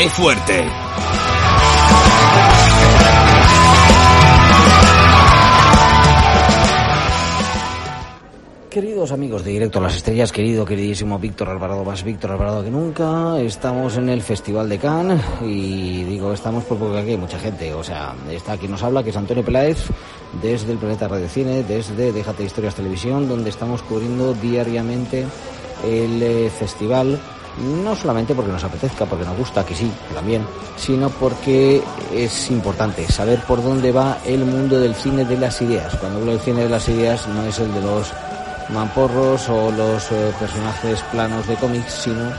¡Qué fuerte! Queridos amigos de Directo a las Estrellas, querido, queridísimo Víctor Alvarado, más Víctor Alvarado que nunca, estamos en el Festival de Cannes y digo estamos porque aquí hay mucha gente, o sea, está quien nos habla, que es Antonio Peláez, desde el Planeta Radio Cine, desde Déjate Historias Televisión, donde estamos cubriendo diariamente el eh, festival no solamente porque nos apetezca, porque nos gusta, que sí, también, sino porque es importante saber por dónde va el mundo del cine de las ideas. Cuando hablo del cine de las ideas no es el de los mamporros o los eh, personajes planos de cómics, sino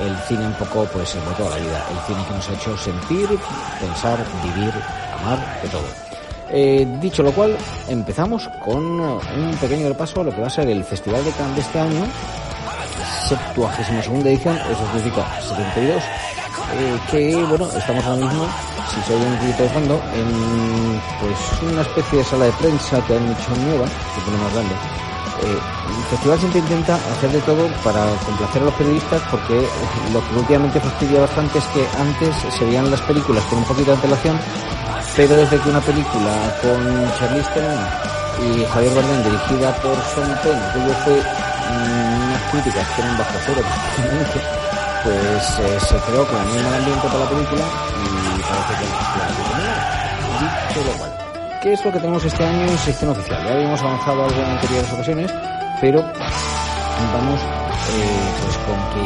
el cine un poco pues de toda la vida, el cine que nos ha hecho sentir, pensar, vivir, amar, de todo. Eh, dicho lo cual, empezamos con un pequeño repaso a lo que va a ser el Festival de Cannes de este año, 72 edición, eso significa 72, eh, que bueno, estamos ahora mismo, si se oye un poquito de fondo, en pues una especie de sala de prensa que han hecho nueva, que tenemos grande. Eh, el festival siempre intenta hacer de todo para complacer a los periodistas porque lo que últimamente fastidia bastante es que antes se veían las películas con un poquito de antelación, pero desde que una película con Charlize Theron y Javier Bardem dirigida por Sean Penn, que fue unas críticas que eran bajo cero pues eh, se creó con el mismo ambiente para la película y parece que la Dicho lo cual, ¿qué es lo que tenemos este año en sección oficial? Ya habíamos avanzado algo en anteriores ocasiones, pero vamos eh, pues con que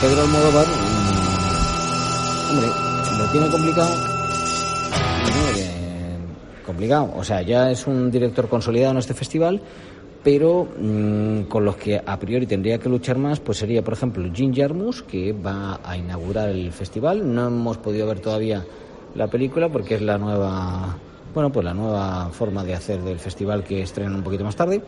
Pedro Almodóvar mm, hombre, lo tiene complicado. Complicado, o sea, ya es un director consolidado en este festival pero mm, con los que a priori tendría que luchar más, pues sería, por ejemplo, Jim Jarmus, que va a inaugurar el festival. No hemos podido ver todavía la película porque es la nueva, bueno, pues la nueva forma de hacer del festival que estrenan un poquito más tarde.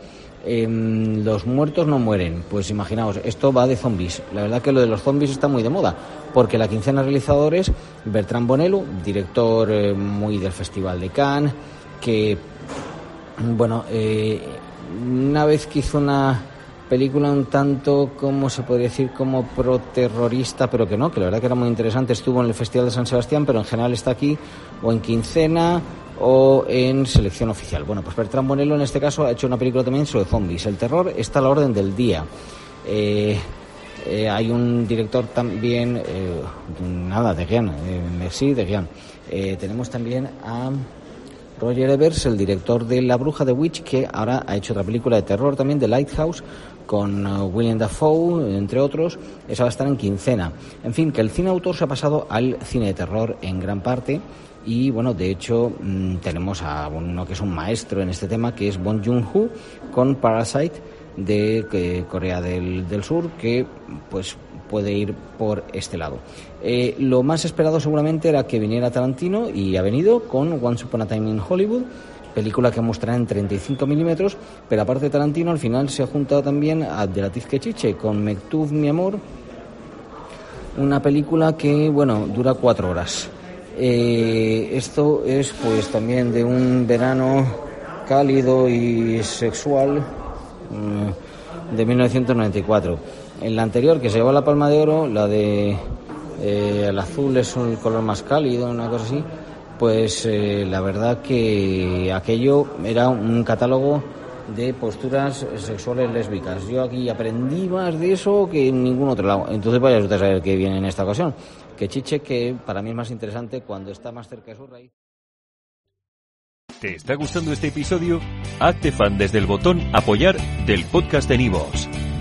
Em, los muertos no mueren, pues imaginaos, esto va de zombies. La verdad que lo de los zombies está muy de moda, porque la quincena de realizadores, Bertrand Bonello, director eh, muy del Festival de Cannes, que bueno, eh, una vez que hizo una película un tanto, como se podría decir, como pro-terrorista, pero que no, que la verdad que era muy interesante. Estuvo en el Festival de San Sebastián, pero en general está aquí o en quincena o en selección oficial. Bueno, pues Bertrand Bonello en este caso ha hecho una película también sobre zombies. El terror está a la orden del día. Eh, eh, hay un director también, eh, nada, de Gian, sí, de Gian. tenemos también a Roger Evers, el director de La Bruja de Witch, que ahora ha hecho otra película de terror también, The Lighthouse, con uh, William Dafoe, entre otros. Esa va a estar en quincena. En fin, que el cine autor se ha pasado al cine de terror en gran parte. Y bueno, de hecho, mm, tenemos a uno que es un maestro en este tema, que es Bong Joon-ho, con Parasite de eh, Corea del, del Sur, que pues puede ir por este lado. Eh, lo más esperado seguramente era que viniera Tarantino y ha venido con Once Upon a Time in Hollywood, película que mostrará en 35 milímetros, pero aparte de Tarantino al final se ha juntado también a De Latif Kechiche con Mektub, mi amor, una película que, bueno, dura cuatro horas. Eh, esto es pues también de un verano cálido y sexual mm, de 1994. En la anterior, que se llevó la palma de oro, la de eh, el azul es un color más cálido, una cosa así, pues eh, la verdad que aquello era un catálogo de posturas sexuales lésbicas. Yo aquí aprendí más de eso que en ningún otro lado. Entonces vaya a saber qué viene en esta ocasión. Que chiche que para mí es más interesante cuando está más cerca de su raíz. ¿Te está gustando este episodio? Hazte fan desde el botón apoyar del podcast de Nivos.